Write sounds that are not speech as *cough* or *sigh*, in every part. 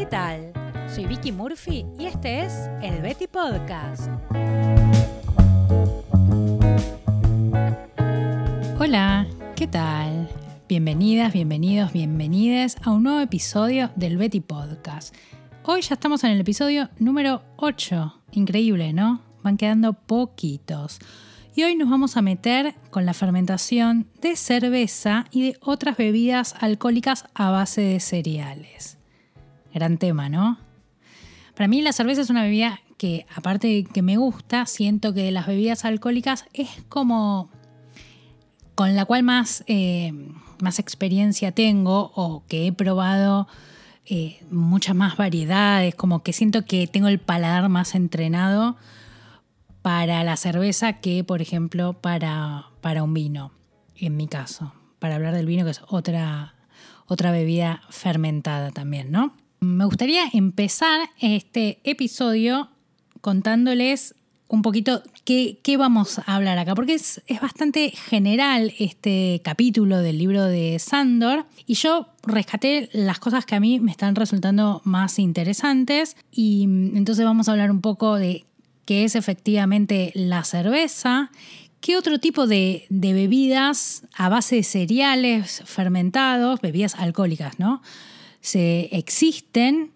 ¿qué tal? Soy Vicky Murphy y este es el Betty Podcast. Hola, ¿qué tal? Bienvenidas, bienvenidos, bienvenides a un nuevo episodio del Betty Podcast. Hoy ya estamos en el episodio número 8. Increíble, ¿no? Van quedando poquitos. Y hoy nos vamos a meter con la fermentación de cerveza y de otras bebidas alcohólicas a base de cereales. Gran tema, ¿no? Para mí la cerveza es una bebida que, aparte de que me gusta, siento que de las bebidas alcohólicas es como con la cual más, eh, más experiencia tengo o que he probado eh, muchas más variedades, como que siento que tengo el paladar más entrenado para la cerveza que, por ejemplo, para, para un vino, en mi caso, para hablar del vino, que es otra, otra bebida fermentada también, ¿no? Me gustaría empezar este episodio contándoles un poquito qué, vamos a hablar acá, porque es, es, bastante general este capítulo del libro de Sandor y yo rescaté las cosas que a mí me están resultando más interesantes y entonces vamos a hablar un poco de qué es efectivamente la cerveza, qué otro tipo de bebidas a base de cereales fermentados, bebidas alcohólicas, ¿no? Se existen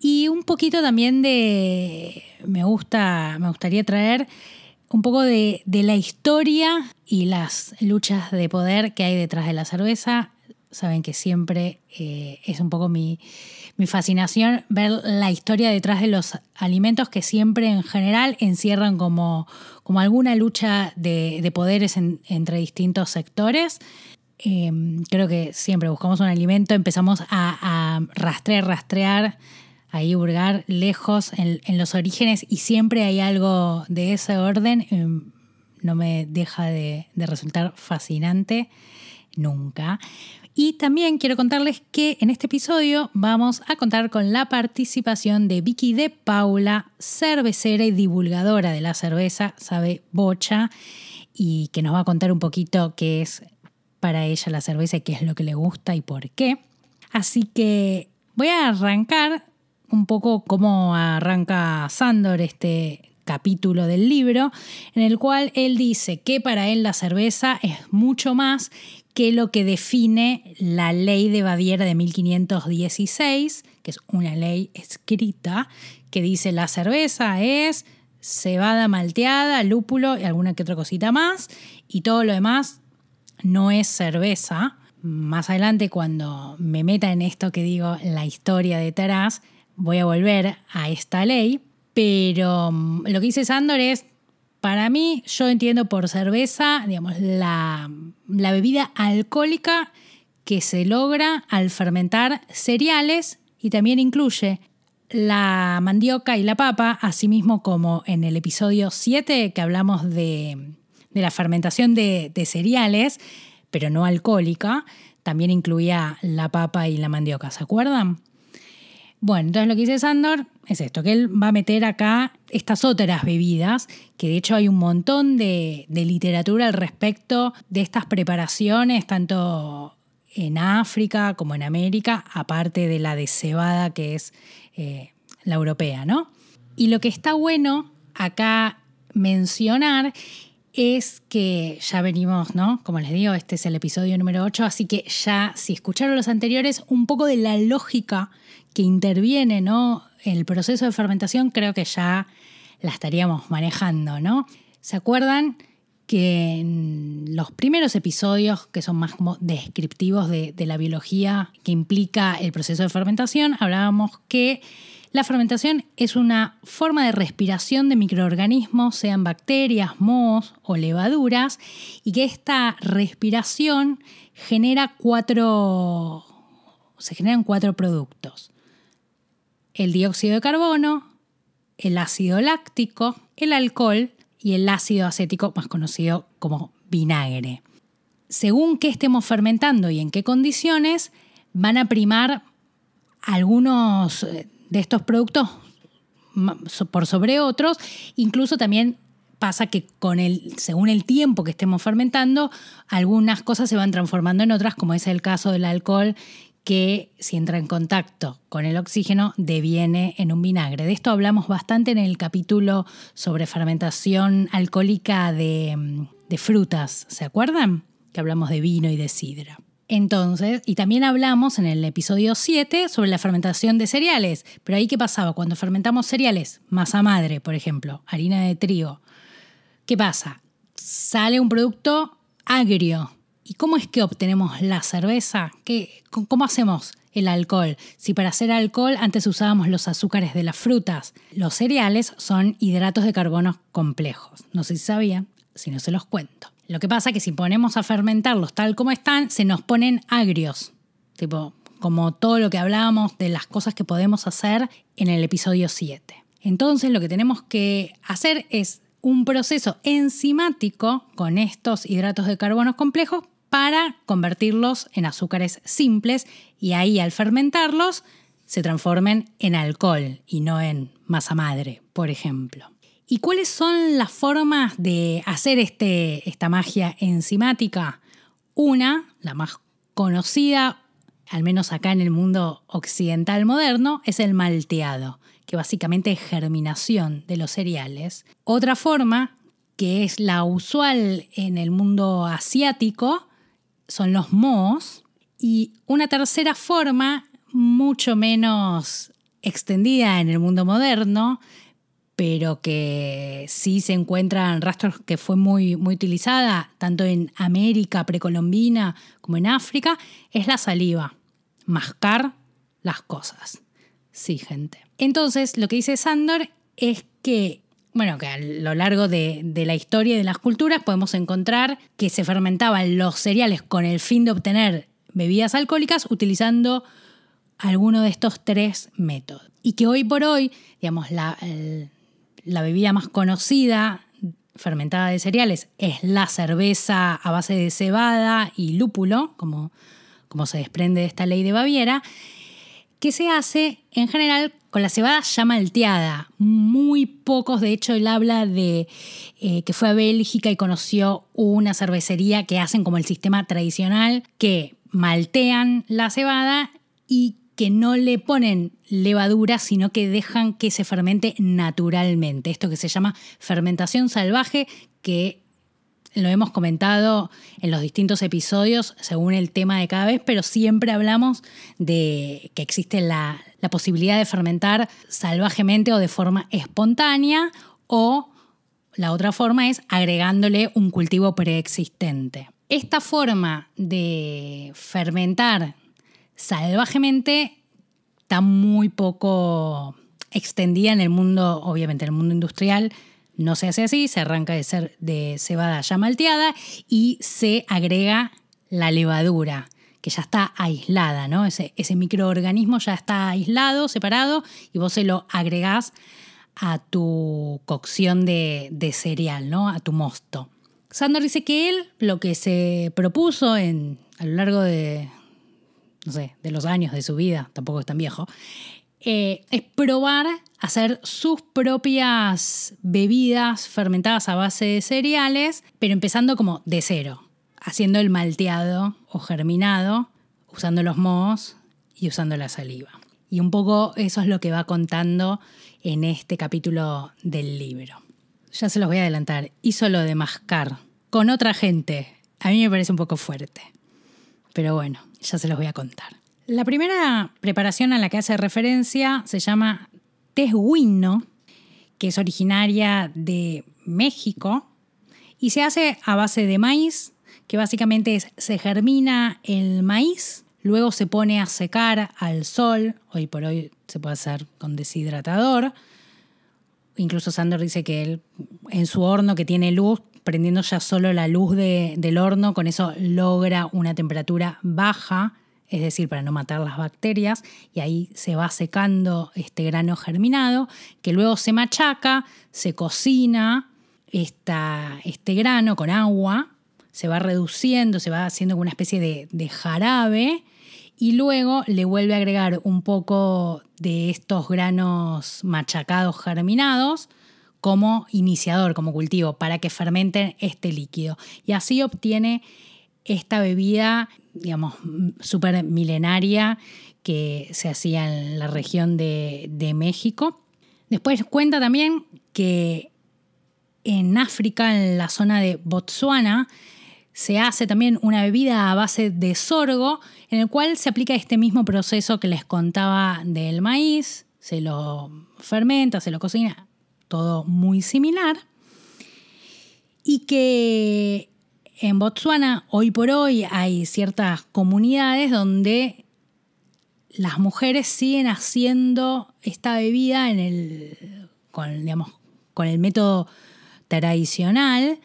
y un poquito también de, me gusta, me gustaría traer un poco de, la historia y las luchas de poder que hay detrás de la cerveza. Saben que siempre eh, es un poco mi, fascinación ver la historia detrás de los alimentos que siempre en general encierran como, como alguna lucha de, poderes entre distintos sectores. Em, creo que siempre buscamos un alimento, empezamos a, rastrear, rastrear, ahí hurgar lejos en, los orígenes y siempre hay algo de ese orden. Em, no me deja de, resultar fascinante nunca. Y también quiero contarles que en este episodio vamos a contar con la participación de Vicky de Paula, cervecera y divulgadora de la cerveza, sabe bocha, y que nos va a contar un poquito qué es para ella la cerveza y qué es lo que le gusta y por qué. Así que voy a arrancar un poco cómo arranca Sandor este capítulo del libro, en el cual él dice que para él la cerveza es mucho más que lo que define la ley de Baviera de 1516, que es una ley escrita que dice la cerveza es cebada malteada, lúpulo y alguna que otra cosita más, y todo lo demás no es cerveza. Más adelante, cuando me meta en esto que digo, la historia detrás, voy a volver a esta ley. Pero mm, lo que dice Sandor es, para mí, yo entiendo por cerveza, digamos, la, la bebida alcohólica que se logra al fermentar cereales y también incluye la mandioca y la papa, asimismo como en el episodio 7 que hablamos de de la fermentación de, cereales, pero no alcohólica, también incluía la papa y la mandioca, ¿se acuerdan? Bueno, entonces lo que dice Sandor es esto, que él va a meter acá estas otras bebidas, que de hecho hay un montón de, literatura al respecto de estas preparaciones, tanto en África como en América, aparte de la de cebada que es eh, la europea, ¿no? Y lo que está bueno acá mencionar es que ya venimos, ¿no? Como les digo, este es el episodio número 8, así que ya si escucharon los anteriores, un poco de la lógica que interviene, ¿no? El proceso de fermentación creo que ya la estaríamos manejando, ¿no? ¿Se acuerdan que en los primeros episodios, que son más como descriptivos de, de la biología que implica el proceso de fermentación, hablábamos que la fermentación es una forma de respiración de microorganismos, sean bacterias, mohos o levaduras, y que esta respiración genera cuatro, se generan cuatro productos. El dióxido de carbono, el ácido láctico, el alcohol y el ácido acético, más conocido como vinagre. Según qué estemos fermentando y en qué condiciones, van a primar algunos eh, de estos productos por sobre otros. Incluso también pasa que con el, según el tiempo que estemos fermentando, algunas cosas se van transformando en otras, como es el caso del alcohol, que si entra en contacto con el oxígeno deviene en un vinagre. De esto hablamos bastante en el capítulo sobre fermentación alcohólica de, de frutas, ¿se acuerdan? Que hablamos de vino y de sidra. Entonces, y también hablamos en el episodio 7 sobre la fermentación de cereales. Pero ahí qué pasaba cuando fermentamos cereales, masa madre, por ejemplo, harina de trigo. ¿Qué pasa? Sale un producto agrio. ¿Y cómo es que obtenemos la cerveza? ¿Qué, ¿Cómo hacemos el alcohol? Si para hacer alcohol antes usábamos los azúcares de las frutas, los cereales son hidratos de carbono complejos. No sé si sabían, si no se los cuento. Lo que pasa es que si ponemos a fermentarlos tal como están, se nos ponen agrios. Tipo, como todo lo que hablábamos de las cosas que podemos hacer en el episodio 7. Entonces lo que tenemos que hacer es un proceso enzimático con estos hidratos de carbono complejos para convertirlos en azúcares simples y ahí al fermentarlos se transformen en alcohol y no en masa madre, por ejemplo. ¿Y cuáles son las formas de hacer este, esta magia enzimática? Una, la más conocida, al menos acá en el mundo occidental moderno, es el malteado, que básicamente es germinación de los cereales. Otra forma, que es la usual en el mundo asiático, son los mohos. Y una tercera forma, mucho menos extendida en el mundo moderno, pero que sí se encuentran rastros que fue muy, muy utilizada tanto en América precolombina como en África, es la saliva, mascar las cosas. Sí, gente. Entonces, lo que dice Sandor es que, bueno, que a lo largo de, de la historia y de las culturas podemos encontrar que se fermentaban los cereales con el fin de obtener bebidas alcohólicas utilizando alguno de estos tres métodos. Y que hoy por hoy, digamos, la, la bebida más conocida fermentada de cereales es la cerveza a base de cebada y lúpulo, como, como se desprende de esta ley de Baviera, que se hace en general con la cebada ya malteada. Muy pocos, de hecho, él habla de eh, que fue a Bélgica y conoció una cervecería que hacen como el sistema tradicional, que maltean la cebada y que no le ponen levadura, sino que dejan que se fermente naturalmente. Esto que se llama fermentación salvaje, que lo hemos comentado en los distintos episodios según el tema de cada vez, pero siempre hablamos de que existe la, posibilidad de fermentar salvajemente o de forma espontánea o la otra forma es agregándole un cultivo preexistente. Esta forma de fermentar salvajemente está muy poco extendida en el mundo, obviamente en el mundo industrial. No se hace así, se arranca de ser de cebada ya malteada y se agrega la levadura, que ya está aislada, ¿no? Ese, ese microorganismo ya está aislado, separado, y vos se lo agregás a tu cocción de, de cereal, ¿no? A tu mosto. Sandor dice que él lo que se propuso en, a lo largo de, no sé, de los años de su vida, tampoco es tan viejo, eh, es probar hacer sus propias bebidas fermentadas a base de cereales, pero empezando como de cero, haciendo el malteado o germinado, usando los mohos y usando la saliva. Y un poco eso es lo que va contando en este capítulo del libro. Ya se los voy a adelantar. Hizo lo de mascar con otra gente. A mí me parece un poco fuerte. Pero bueno, ya se los voy a contar. La primera preparación a la que hace referencia se llama tesguino, que es originaria de México y se hace a base de maíz, que básicamente es, se germina el maíz, luego se pone a secar al sol, hoy por hoy se puede hacer con deshidratador. Incluso Sandor dice que él en su horno que tiene luz prendiendo ya solo la luz del horno, con eso logra una temperatura baja, es decir, para no matar las bacterias, y ahí se va secando este grano germinado, que luego se machaca, se cocina este grano con agua, se va reduciendo, se va haciendo una especie de, de jarabe, y luego le vuelve a agregar un poco de estos granos machacados germinados, como iniciador, como cultivo, para que fermenten este líquido. Y así obtiene esta bebida, digamos, súper milenaria que se hacía en la región de, de México. Después cuenta también que en África, en la zona de Botsuana, se hace también una bebida a base de sorgo, en el cual se aplica este mismo proceso que les contaba del maíz, se lo fermenta, se lo cocina, todo muy similar. Y que en Botsuana, hoy por hoy, hay ciertas comunidades donde las mujeres siguen haciendo esta bebida en el, con, digamos, con el método tradicional.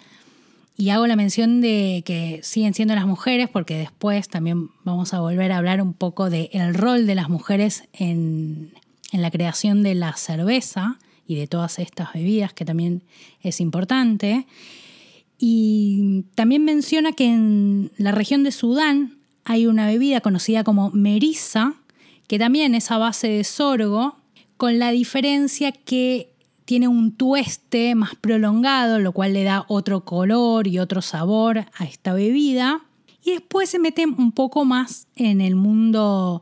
Y hago la mención de que siguen siendo las mujeres porque después también vamos a volver a hablar un poco del el rol de las mujeres en, en la creación de la cerveza y de todas estas bebidas, que también es importante. Y también menciona que en la región de Sudán hay una bebida conocida como merisa, que también es a base de sorgo, con la diferencia que tiene un tueste más prolongado, lo cual le da otro color y otro sabor a esta bebida. Y después se mete un poco más en el mundo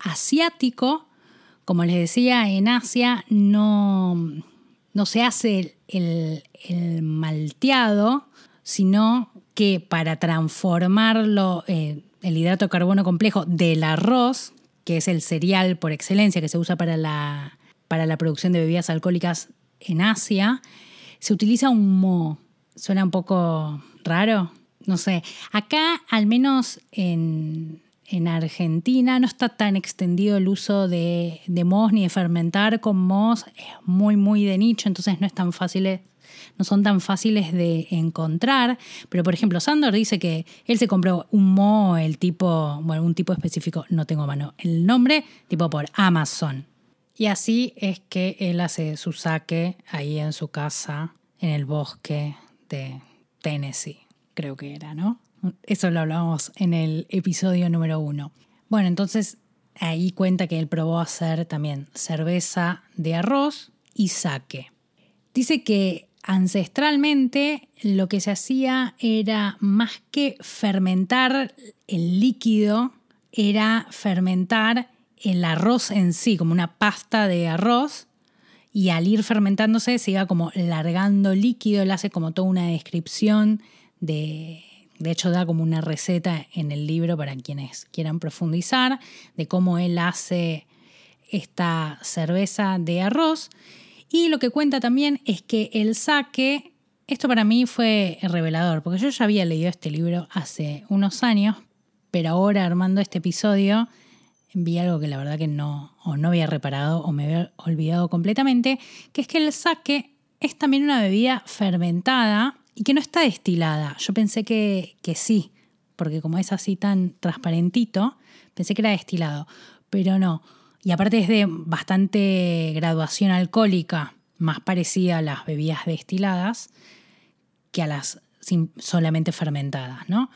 asiático. Como les decía, en Asia no, no se hace el, malteado, sino que para transformarlo, eh, el hidrato de carbono complejo del arroz, que es el cereal por excelencia que se usa para la, para la producción de bebidas alcohólicas en Asia, se utiliza un mo. Suena un poco raro, no sé. Acá, al menos en, Argentina, no está tan extendido el uso de, de mohos ni de fermentar con mohos. Es muy, muy de nicho, entonces no es tan fácil no son tan fáciles de encontrar. Pero, por ejemplo, Sandor dice que él se compró un mo, el tipo, bueno, un tipo específico, no tengo mano el nombre, tipo por Amazon. Y así es que él hace su saque ahí en su casa, en el bosque de Tennessee, creo que era, ¿no? Eso lo hablamos en el episodio número uno. Bueno, entonces ahí cuenta que él probó hacer también cerveza de arroz y saque. Dice que ancestralmente lo que se hacía era más que fermentar el líquido, era fermentar el arroz en sí, como una pasta de arroz, y al ir fermentándose se iba como largando líquido, él hace como toda una descripción de, de hecho da como una receta en el libro para quienes quieran profundizar, de cómo él hace esta cerveza de arroz. Y lo que cuenta también es que el saque, esto para mí fue revelador, porque yo ya había leído este libro hace unos años, pero ahora armando este episodio vi algo que la verdad que no, o no había reparado o me había olvidado completamente, que es que el sake es también una bebida fermentada y que no está destilada. Yo pensé que, que sí, porque como es así tan transparentito, pensé que era destilado, pero no. Y aparte es de bastante graduación alcohólica, más parecida a las bebidas destiladas que a las solamente fermentadas, ¿no?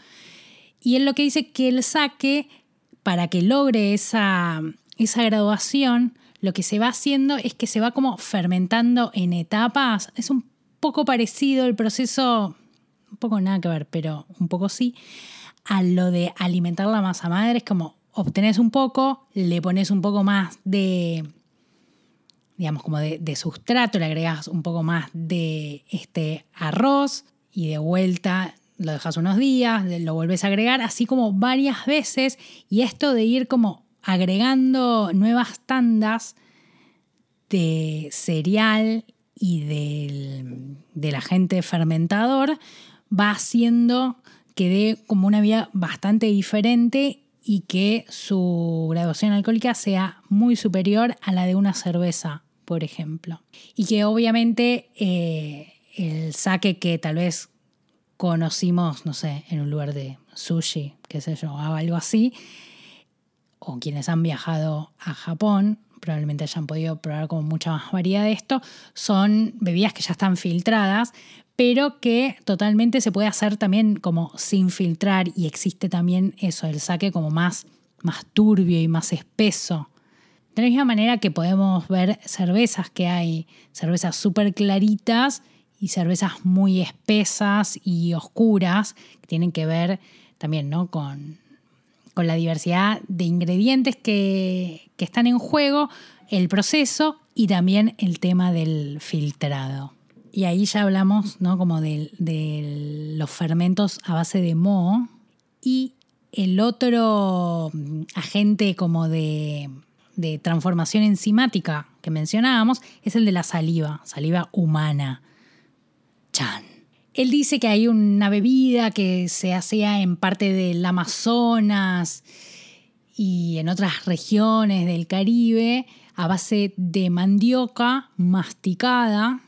Y él lo que dice que el sake para que logre esa, esa graduación, lo que se va haciendo es que se va como fermentando en etapas. Es un poco parecido el proceso, un poco nada que ver, pero un poco sí, a lo de alimentar la masa madre. Es como obtenés un poco, le pones un poco más de, digamos, como de, de sustrato, le agregas un poco más de este arroz y de vuelta lo dejas unos días, lo vuelves a agregar, así como varias veces, y esto de ir como agregando nuevas tandas de cereal y del, del agente fermentador va haciendo que dé como una vida bastante diferente y que su graduación alcohólica sea muy superior a la de una cerveza, por ejemplo. Y que obviamente eh, el saque que tal vez conocimos, no sé, en un lugar de sushi, qué sé yo, algo así, o quienes han viajado a Japón, probablemente hayan podido probar con mucha más variedad de esto, son bebidas que ya están filtradas, pero que totalmente se puede hacer también como sin filtrar y existe también eso, el saque como más, más turbio y más espeso. De la misma manera que podemos ver cervezas que hay, cervezas súper claritas y cervezas muy espesas y oscuras que tienen que ver también, ¿no? Con, la diversidad de ingredientes que, están en juego, el proceso y también el tema del filtrado. Y ahí ya hablamos, ¿no? Como de, de los fermentos a base de moho y el otro agente como de de transformación enzimática que mencionábamos es el de la saliva, saliva humana. Chan. Él dice que hay una bebida que se hacía en parte del Amazonas y en otras regiones del Caribe a base de mandioca masticada,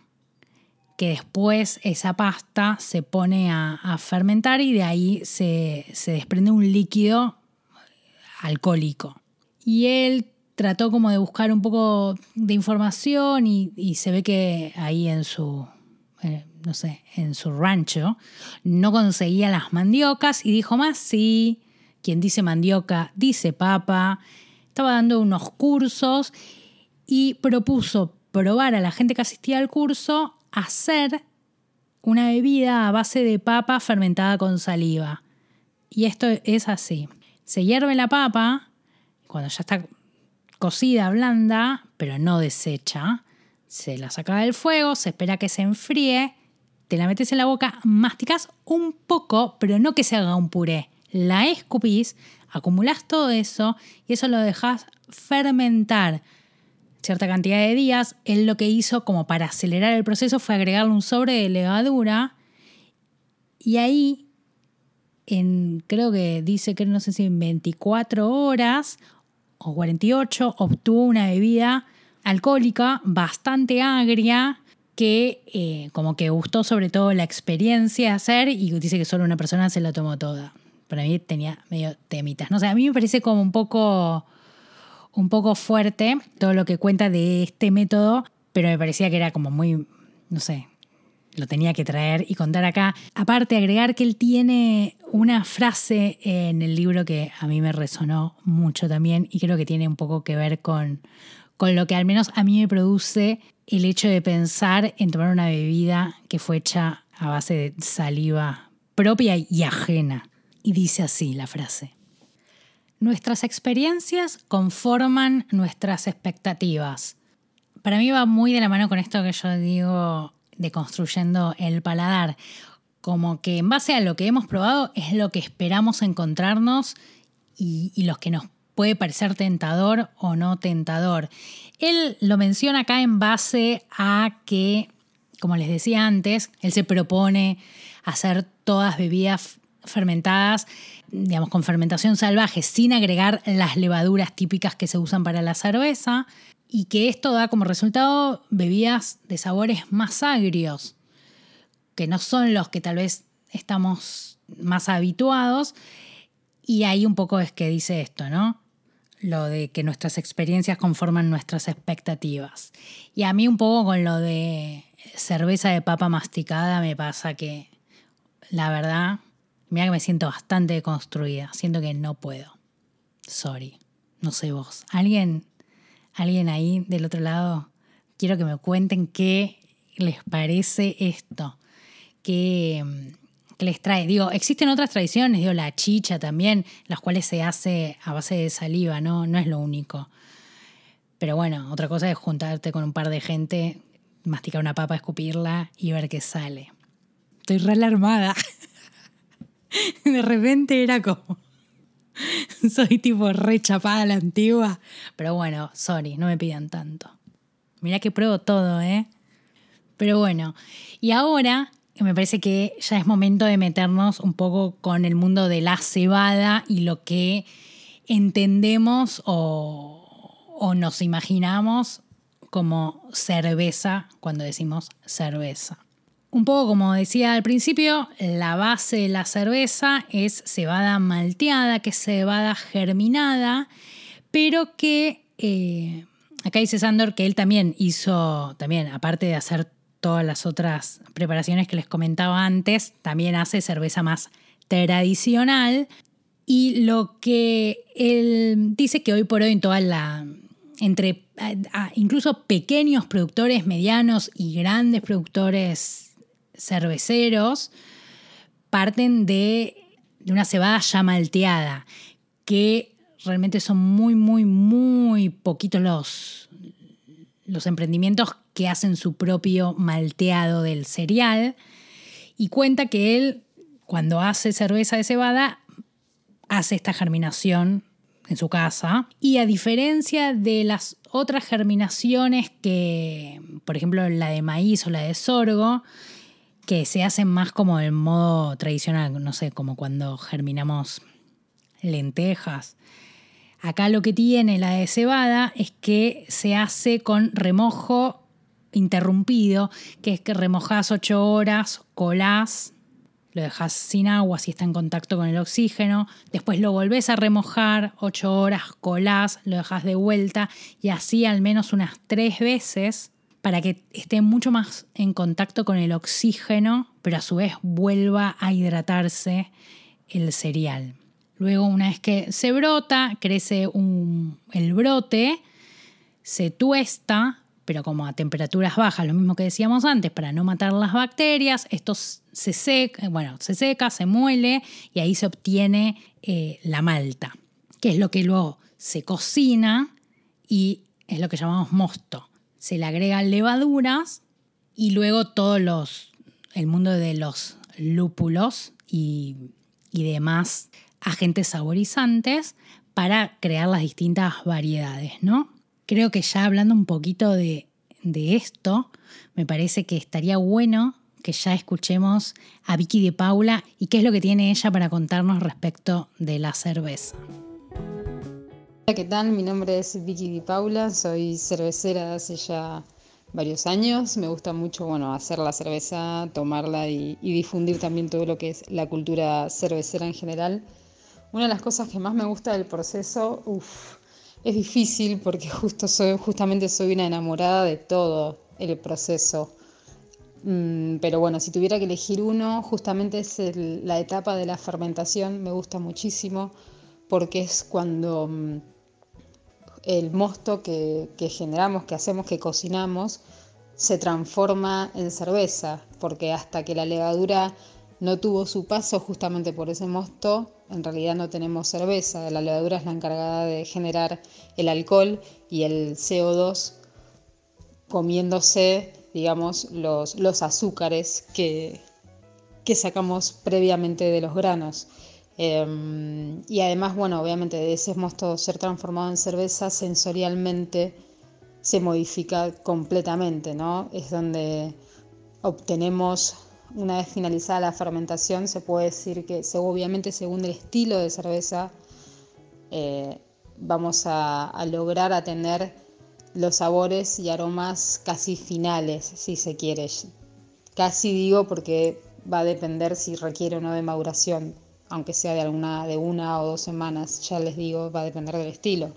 que después esa pasta se pone a, fermentar y de ahí se, se desprende un líquido alcohólico. Y él trató como de buscar un poco de información y, se ve que ahí en su, eh, no sé, en su rancho no conseguía las mandiocas y dijo más, sí, quien dice mandioca dice papa. Estaba dando unos cursos y propuso probar a la gente que asistía al curso hacer una bebida a base de papa fermentada con saliva. Y esto es así. Se hierve la papa, cuando ya está cocida, blanda, pero no deshecha. Se la saca del fuego, se espera que se enfríe, te la metes en la boca, masticas un poco, pero no que se haga un puré. La escupís, acumulas todo eso y eso lo dejas fermentar cierta cantidad de días. Él lo que hizo como para acelerar el proceso fue agregarle un sobre de levadura y ahí, en, creo que dice que no sé si en 24 horas o 48 obtuvo una bebida alcohólica bastante agria que eh, como que gustó sobre todo la experiencia de hacer y dice que solo una persona se la tomó toda. Para mí tenía medio temitas. No sé, a mí me parece como un poco, un poco fuerte todo lo que cuenta de este método, pero me parecía que era como muy, no sé, lo tenía que traer y contar acá. Aparte, agregar que él tiene una frase en el libro que a mí me resonó mucho también y creo que tiene un poco que ver con, con lo que al menos a mí me produce el hecho de pensar en tomar una bebida que fue hecha a base de saliva propia y ajena. Y dice así la frase. Nuestras experiencias conforman nuestras expectativas. Para mí va muy de la mano con esto que yo digo de construyendo el paladar. Como que en base a lo que hemos probado es lo que esperamos encontrarnos y, y lo que nos puede parecer tentador o no tentador. Él lo menciona acá en base a que, como les decía antes, él se propone hacer todas bebidas fermentadas, digamos, con fermentación salvaje, sin agregar las levaduras típicas que se usan para la cerveza y que esto da como resultado bebidas de sabores más agrios, que no son los que tal vez estamos más habituados. Y ahí un poco es que dice esto, ¿no? Lo de que nuestras experiencias conforman nuestras expectativas. Y a mí un poco con lo de cerveza de papa masticada me pasa que, la verdad, mira que me siento bastante construida. Siento que no puedo. Sorry. No sé vos. ¿Alguien alguien ahí del otro lado, quiero que me cuenten qué les parece esto, qué, les trae. Digo, existen otras tradiciones, digo, la chicha también, las cuales se hace a base de saliva, ¿no? No es lo único. Pero bueno, otra cosa es juntarte con un par de gente, masticar una papa, escupirla y ver qué sale. Estoy re alarmada. *laughs* De repente era como *laughs* Soy tipo re chapada a la antigua. Pero bueno, sorry, no me pidan tanto. Mirá que pruebo todo, ¿eh? Pero bueno, y ahora me parece que ya es momento de meternos un poco con el mundo de la cebada y lo que entendemos o, o nos imaginamos como cerveza cuando decimos cerveza. Un poco como decía al principio, la base de la cerveza es cebada malteada, que es cebada germinada, pero que eh, acá dice Sandor que él también hizo, también aparte de hacer todas las otras preparaciones que les comentaba antes, también hace cerveza más tradicional. Y lo que él dice que hoy por hoy en toda la, entre incluso pequeños productores, medianos y grandes productores cerveceros parten de de una cebada ya malteada, que realmente son muy, muy, muy poquitos los, los emprendimientos que hacen su propio malteado del cereal. Y cuenta que él, cuando hace cerveza de cebada, hace esta germinación en su casa. Y a diferencia de las otras germinaciones que, por ejemplo, la de maíz o la de sorgo, que se hacen más como el modo tradicional, no sé, como cuando germinamos lentejas. Acá lo que tiene la de cebada es que se hace con remojo interrumpido, que es que remojas ocho horas, colás, lo dejas sin agua si está en contacto con el oxígeno, después lo volvés a remojar ocho horas, colás, lo dejas de vuelta y así al menos unas tres veces para que esté mucho más en contacto con el oxígeno, pero a su vez vuelva a hidratarse el cereal. Luego, una vez que se brota, crece el brote, se tuesta, pero como a temperaturas bajas, lo mismo que decíamos antes, para no matar las bacterias, esto se seca, bueno, se seca, se muele y ahí se obtiene eh, la malta, que es lo que luego se cocina y es lo que llamamos mosto. Se le agregan levaduras y luego todo los, el mundo de los lúpulos y, demás agentes saborizantes para crear las distintas variedades, ¿no? Creo que ya hablando un poquito de, de esto, me parece que estaría bueno que ya escuchemos a Vicky de Paula y qué es lo que tiene ella para contarnos respecto de la cerveza. ¿qué tal? Mi nombre es Vicky Di Paula, soy cervecera hace ya varios años. Me gusta mucho bueno, hacer la cerveza, tomarla y, difundir también todo lo que es la cultura cervecera en general. Una de las cosas que más me gusta del proceso, es difícil porque justo soy, justamente soy una enamorada de todo el proceso. Mm, pero bueno, si tuviera que elegir uno, justamente es la etapa de la fermentación, me gusta muchísimo porque es cuando mm, el mosto que, generamos, que hacemos, que cocinamos, se transforma en cerveza, porque hasta que la levadura no tuvo su paso justamente por ese mosto, en realidad no tenemos cerveza. La levadura es la encargada de generar el alcohol y el CO2 comiéndose, digamos, los, los azúcares que, que sacamos previamente de los granos. Em, y además, bueno, obviamente de ese mosto ser transformado en cerveza sensorialmente se modifica completamente, ¿no? Es donde obtenemos, una vez finalizada la fermentación, se puede decir que obviamente según el estilo de cerveza eh, vamos a, a lograr a tener los sabores y aromas casi finales, si se quiere. Casi digo porque va a depender si requiere o no de maduración aunque sea de, alguna, de una o dos semanas, ya les digo, va a depender del estilo.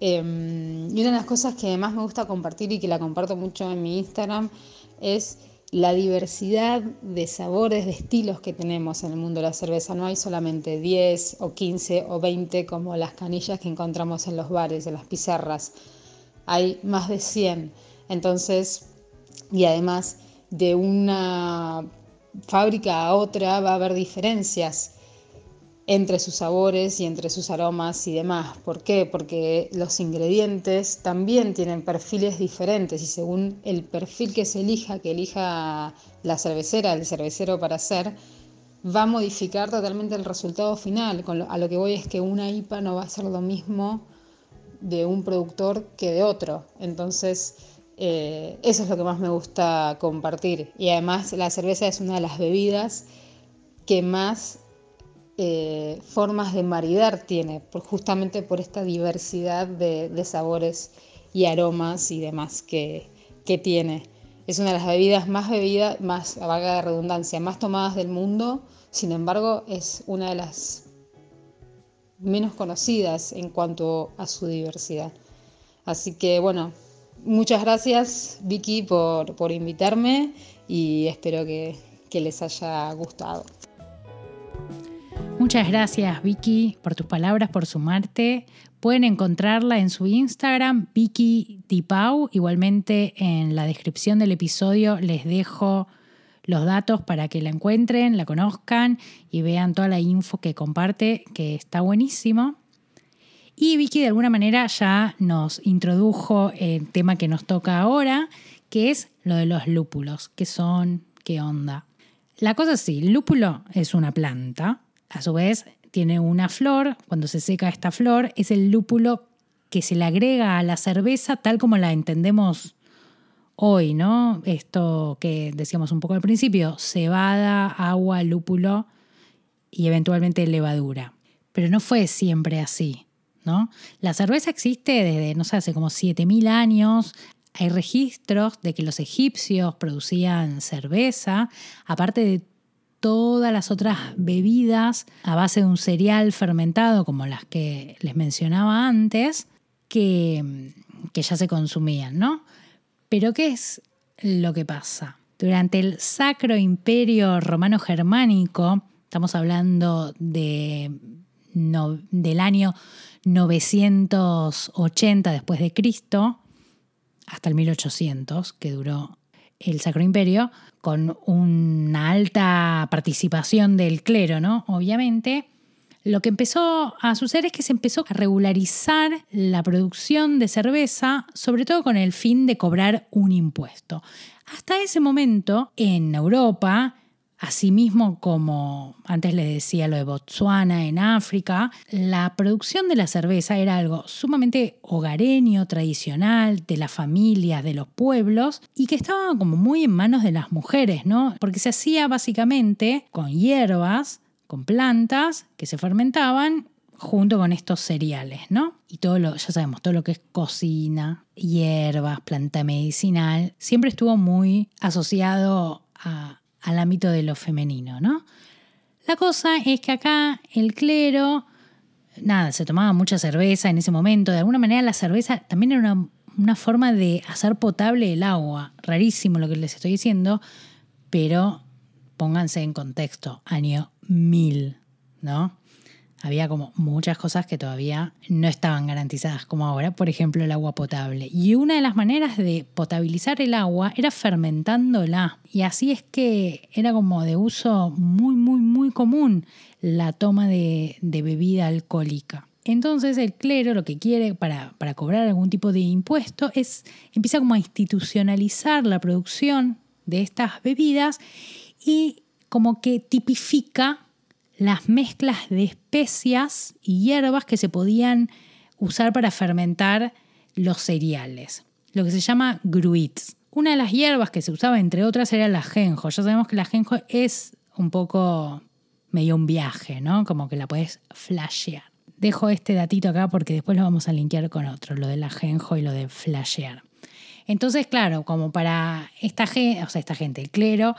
Em, y una de las cosas que más me gusta compartir y que la comparto mucho en mi Instagram es la diversidad de sabores, de estilos que tenemos en el mundo de la cerveza. No hay solamente 10 o 15 o 20 como las canillas que encontramos en los bares, en las pizarras. Hay más de 100. Entonces, y además de una fábrica a otra va a haber diferencias entre sus sabores y entre sus aromas y demás. ¿Por qué? Porque los ingredientes también tienen perfiles diferentes y según el perfil que se elija, que elija la cervecera, el cervecero para hacer, va a modificar totalmente el resultado final. a lo que voy es que una IPA no va a ser lo mismo de un productor que de otro. Entonces, eh, eso es lo que más me gusta compartir. Y además la cerveza es una de las bebidas que más eh, formas de maridar tiene, justamente por esta diversidad de, sabores y aromas y demás que, tiene. Es una de las bebidas más bebidas, más, a vaga de redundancia, más tomadas del mundo, sin embargo es una de las menos conocidas en cuanto a su diversidad. Así que bueno, muchas gracias Vicky por, invitarme y espero que les haya gustado. Muchas gracias Vicky por tus palabras, por sumarte. Pueden encontrarla en su Instagram, Vicky Tipau. Igualmente en la descripción del episodio les dejo los datos para que la encuentren, la conozcan y vean toda la info que comparte, que está buenísimo. Y Vicky de alguna manera ya nos introdujo el tema que nos toca ahora, que es lo de los lúpulos, qué son, qué onda. La cosa es así, el lúpulo es una planta, a su vez tiene una flor, cuando se seca esta flor es el lúpulo que se le agrega a la cerveza tal como la entendemos hoy, ¿no? Esto que decíamos un poco al principio, cebada, agua, lúpulo y eventualmente levadura. Pero no fue siempre así, ¿no? La cerveza existe desde, no sé, hace como 7000 años. Hay registros de que los egipcios producían cerveza, aparte de todas las otras bebidas a base de un cereal fermentado, como las que les mencionaba antes, que, que ya se consumían, ¿no? Pero ¿qué es lo que pasa? Durante el Sacro Imperio Romano Germánico, estamos hablando de, del año 980 después de Cristo, hasta el 1800, que duró el Sacro Imperio, con una alta participación del clero, ¿no? Obviamente, lo que empezó a suceder es que se empezó a regularizar la producción de cerveza, sobre todo con el fin de cobrar un impuesto. Hasta ese momento, en Europa, Asimismo, como antes les decía lo de Botsuana en África, la producción de la cerveza era algo sumamente hogareño, tradicional, de las familias, de los pueblos, y que estaba como muy en manos de las mujeres, ¿no? Porque se hacía básicamente con hierbas con plantas que se fermentaban junto con estos cereales, ¿no? Y todo lo, ya sabemos, todo lo que es cocina, hierbas, planta medicinal, siempre estuvo muy asociado al ámbito de lo femenino, ¿no? La cosa es que acá el clero, nada, se tomaba mucha cerveza en ese momento, de alguna manera la cerveza también era una, forma de hacer potable el agua, rarísimo lo que les estoy diciendo, pero pónganse en contexto, año mil, ¿no? Había como muchas cosas que todavía no estaban garantizadas como ahora, por ejemplo el agua potable. Y una de las maneras de potabilizar el agua era fermentándola. Y así es que era como de uso muy, muy, muy común la toma de, bebida alcohólica. Entonces el clero lo que quiere para, para, cobrar algún tipo de impuesto es empieza como a institucionalizar la producción de estas bebidas y como que tipifica las mezclas de especias y hierbas que se podían usar para fermentar los cereales, lo que se llama gruits. Una de las hierbas que se usaba, entre otras, era el ajenjo. Ya sabemos que el ajenjo es un poco medio un viaje, ¿no? Como que la puedes flashear. Dejo este datito acá porque después lo vamos a linkear con otro, lo del ajenjo y lo de flashear. Entonces, claro, como para esta gente, o sea, esta gente, el clero,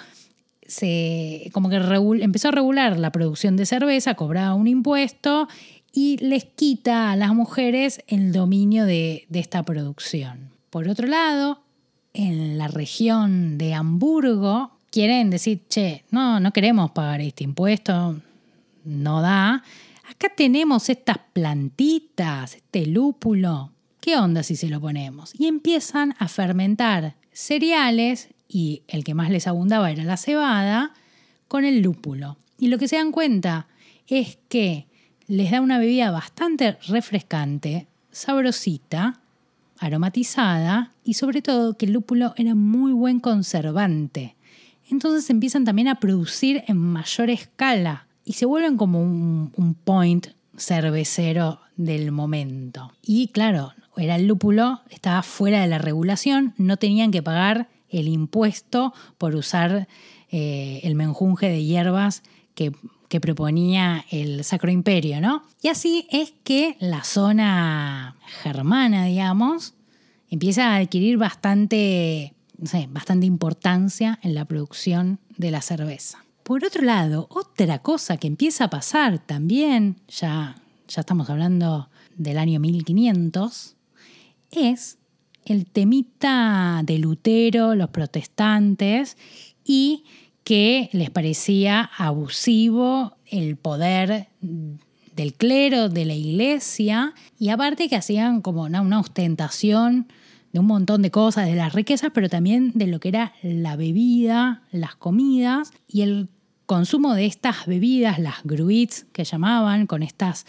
se, como que empezó a regular la producción de cerveza, cobraba un impuesto y les quita a las mujeres el dominio de, de esta producción. Por otro lado, en la región de Hamburgo quieren decir, che, no, no queremos pagar este impuesto, no da. Acá tenemos estas plantitas, este lúpulo. ¿Qué onda si se lo ponemos? Y empiezan a fermentar cereales y el que más les abundaba era la cebada, con el lúpulo. Y lo que se dan cuenta es que les da una bebida bastante refrescante, sabrosita, aromatizada y sobre todo que el lúpulo era muy buen conservante. Entonces empiezan también a producir en mayor escala y se vuelven como un, un point cervecero del momento. Y claro, era el lúpulo, estaba fuera de la regulación, no tenían que pagar el impuesto por usar eh, el menjunje de hierbas que, que, proponía el Sacro Imperio, ¿no? Y así es que la zona germana, digamos, empieza a adquirir bastante, bastante importancia en la producción de la cerveza. Por otro lado, otra cosa que empieza a pasar también, ya, ya estamos hablando del año 1500, es el temita de Lutero, los protestantes, y que les parecía abusivo el poder del clero, de la iglesia, y aparte que hacían como una, ostentación de un montón de cosas, de las riquezas, pero también de lo que era la bebida, las comidas y el consumo de estas bebidas, las gruits que llamaban, con estas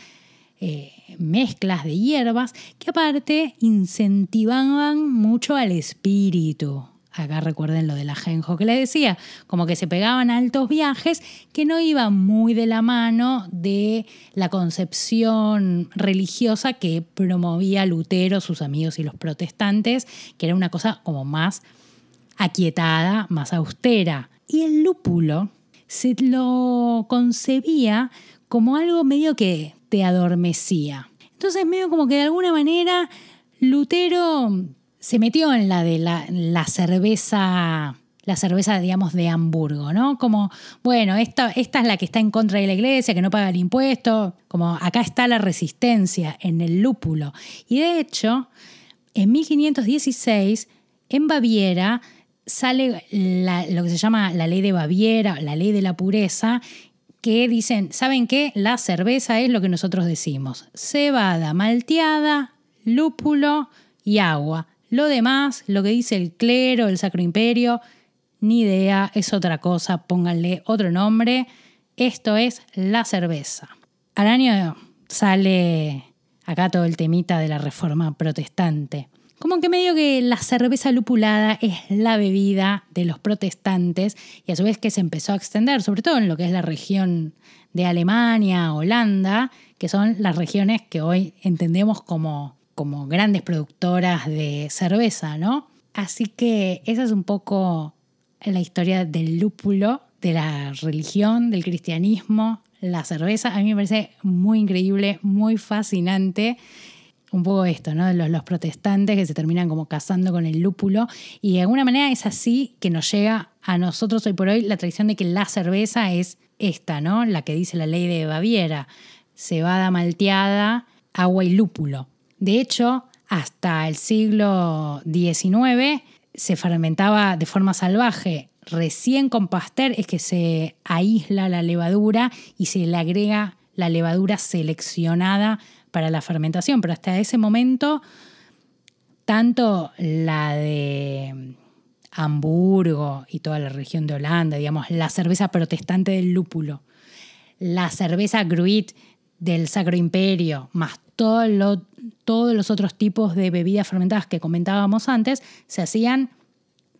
eh, mezclas de hierbas, que aparte incentivaban mucho al espíritu. Acá recuerden lo del ajenjo que le decía, como que se pegaban altos viajes que no iban muy de la mano de la concepción religiosa que promovía Lutero, sus amigos y los protestantes, que era una cosa como más aquietada, más austera. Y el lúpulo se lo concebía como algo medio que te adormecía. Entonces medio como que de alguna manera Lutero se metió en la de la, cerveza la cerveza, digamos, de Hamburgo, ¿no? Como, bueno, esta, esta es la que está en contra de la iglesia, que no paga el impuesto, como acá está la resistencia en el lúpulo. Y de hecho, en 1516, en Baviera, sale lo que se llama la ley de Baviera, la ley de la pureza, que dicen, ¿saben qué? La cerveza es lo que nosotros decimos, cebada malteada, lúpulo y agua lo demás, lo que dice el clero, el Sacro Imperio, ni idea, es otra cosa, pónganle otro nombre. Esto es la cerveza. Al año sale acá todo el temita de la reforma protestante. Como que medio que la cerveza lupulada es la bebida de los protestantes y a su vez que se empezó a extender, sobre todo en lo que es la región de Alemania, Holanda, que son las regiones que hoy entendemos como como grandes productoras de cerveza, ¿no? Así que esa es un poco la historia del lúpulo, de la religión, del cristianismo, la cerveza. A mí me parece muy increíble, muy fascinante. Un poco esto, ¿no? Los, protestantes que se terminan como casando con el lúpulo. Y de alguna manera es así que nos llega a nosotros hoy por hoy la tradición de que la cerveza es esta, ¿no? La que dice la ley de Baviera. Cebada malteada, agua y lúpulo. De hecho, hasta el siglo XIX se fermentaba de forma salvaje. Recién con Pasteur es que se aísla la levadura y se le agrega la levadura seleccionada para la fermentación. Pero hasta ese momento, tanto la de Hamburgo y toda la región de Holanda, digamos, la cerveza protestante del lúpulo, la cerveza Gruit del Sacro Imperio, más todo todos los otros tipos de bebidas fermentadas que comentábamos antes se hacían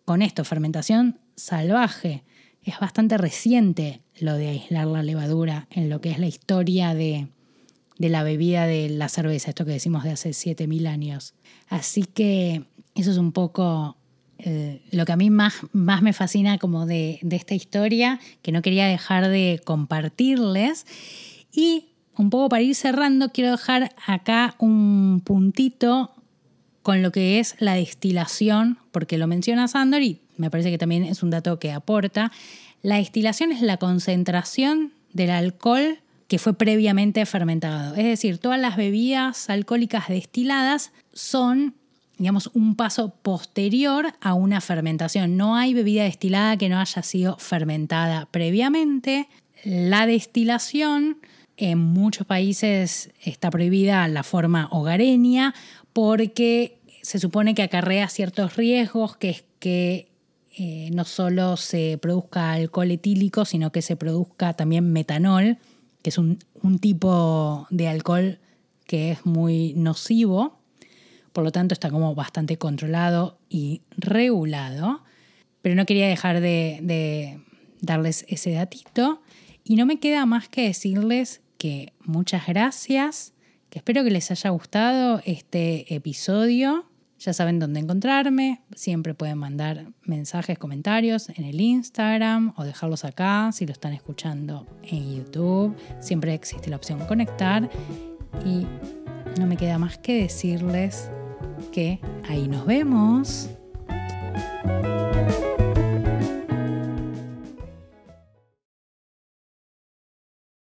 con esto, fermentación salvaje. Es bastante reciente lo de aislar la levadura en lo que es la historia de, la bebida de la cerveza, esto que decimos de hace 7.000 años. Así que eso es un poco eh, lo que a mí más, más me fascina como de, de esta historia, que no quería dejar de compartirles. Y un poco para ir cerrando, quiero dejar acá un puntito con lo que es la destilación, porque lo menciona Sandor y me parece que también es un dato que aporta. La destilación es la concentración del alcohol que fue previamente fermentado. Es decir, todas las bebidas alcohólicas destiladas son, digamos, un paso posterior a una fermentación. No hay bebida destilada que no haya sido fermentada previamente. La destilación en muchos países está prohibida la forma hogareña porque se supone que acarrea ciertos riesgos, que es que eh, no solo se produzca alcohol etílico, sino que se produzca también metanol, que es un, un tipo de alcohol que es muy nocivo. Por lo tanto, está como bastante controlado y regulado. Pero no quería dejar de, de darles ese datito. Y no me queda más que decirles muchas gracias, que espero que les haya gustado este episodio. Ya saben dónde encontrarme, siempre pueden mandar mensajes, comentarios en el Instagram o dejarlos acá si lo están escuchando en YouTube. Siempre existe la opción conectar y no me queda más que decirles que ahí nos vemos.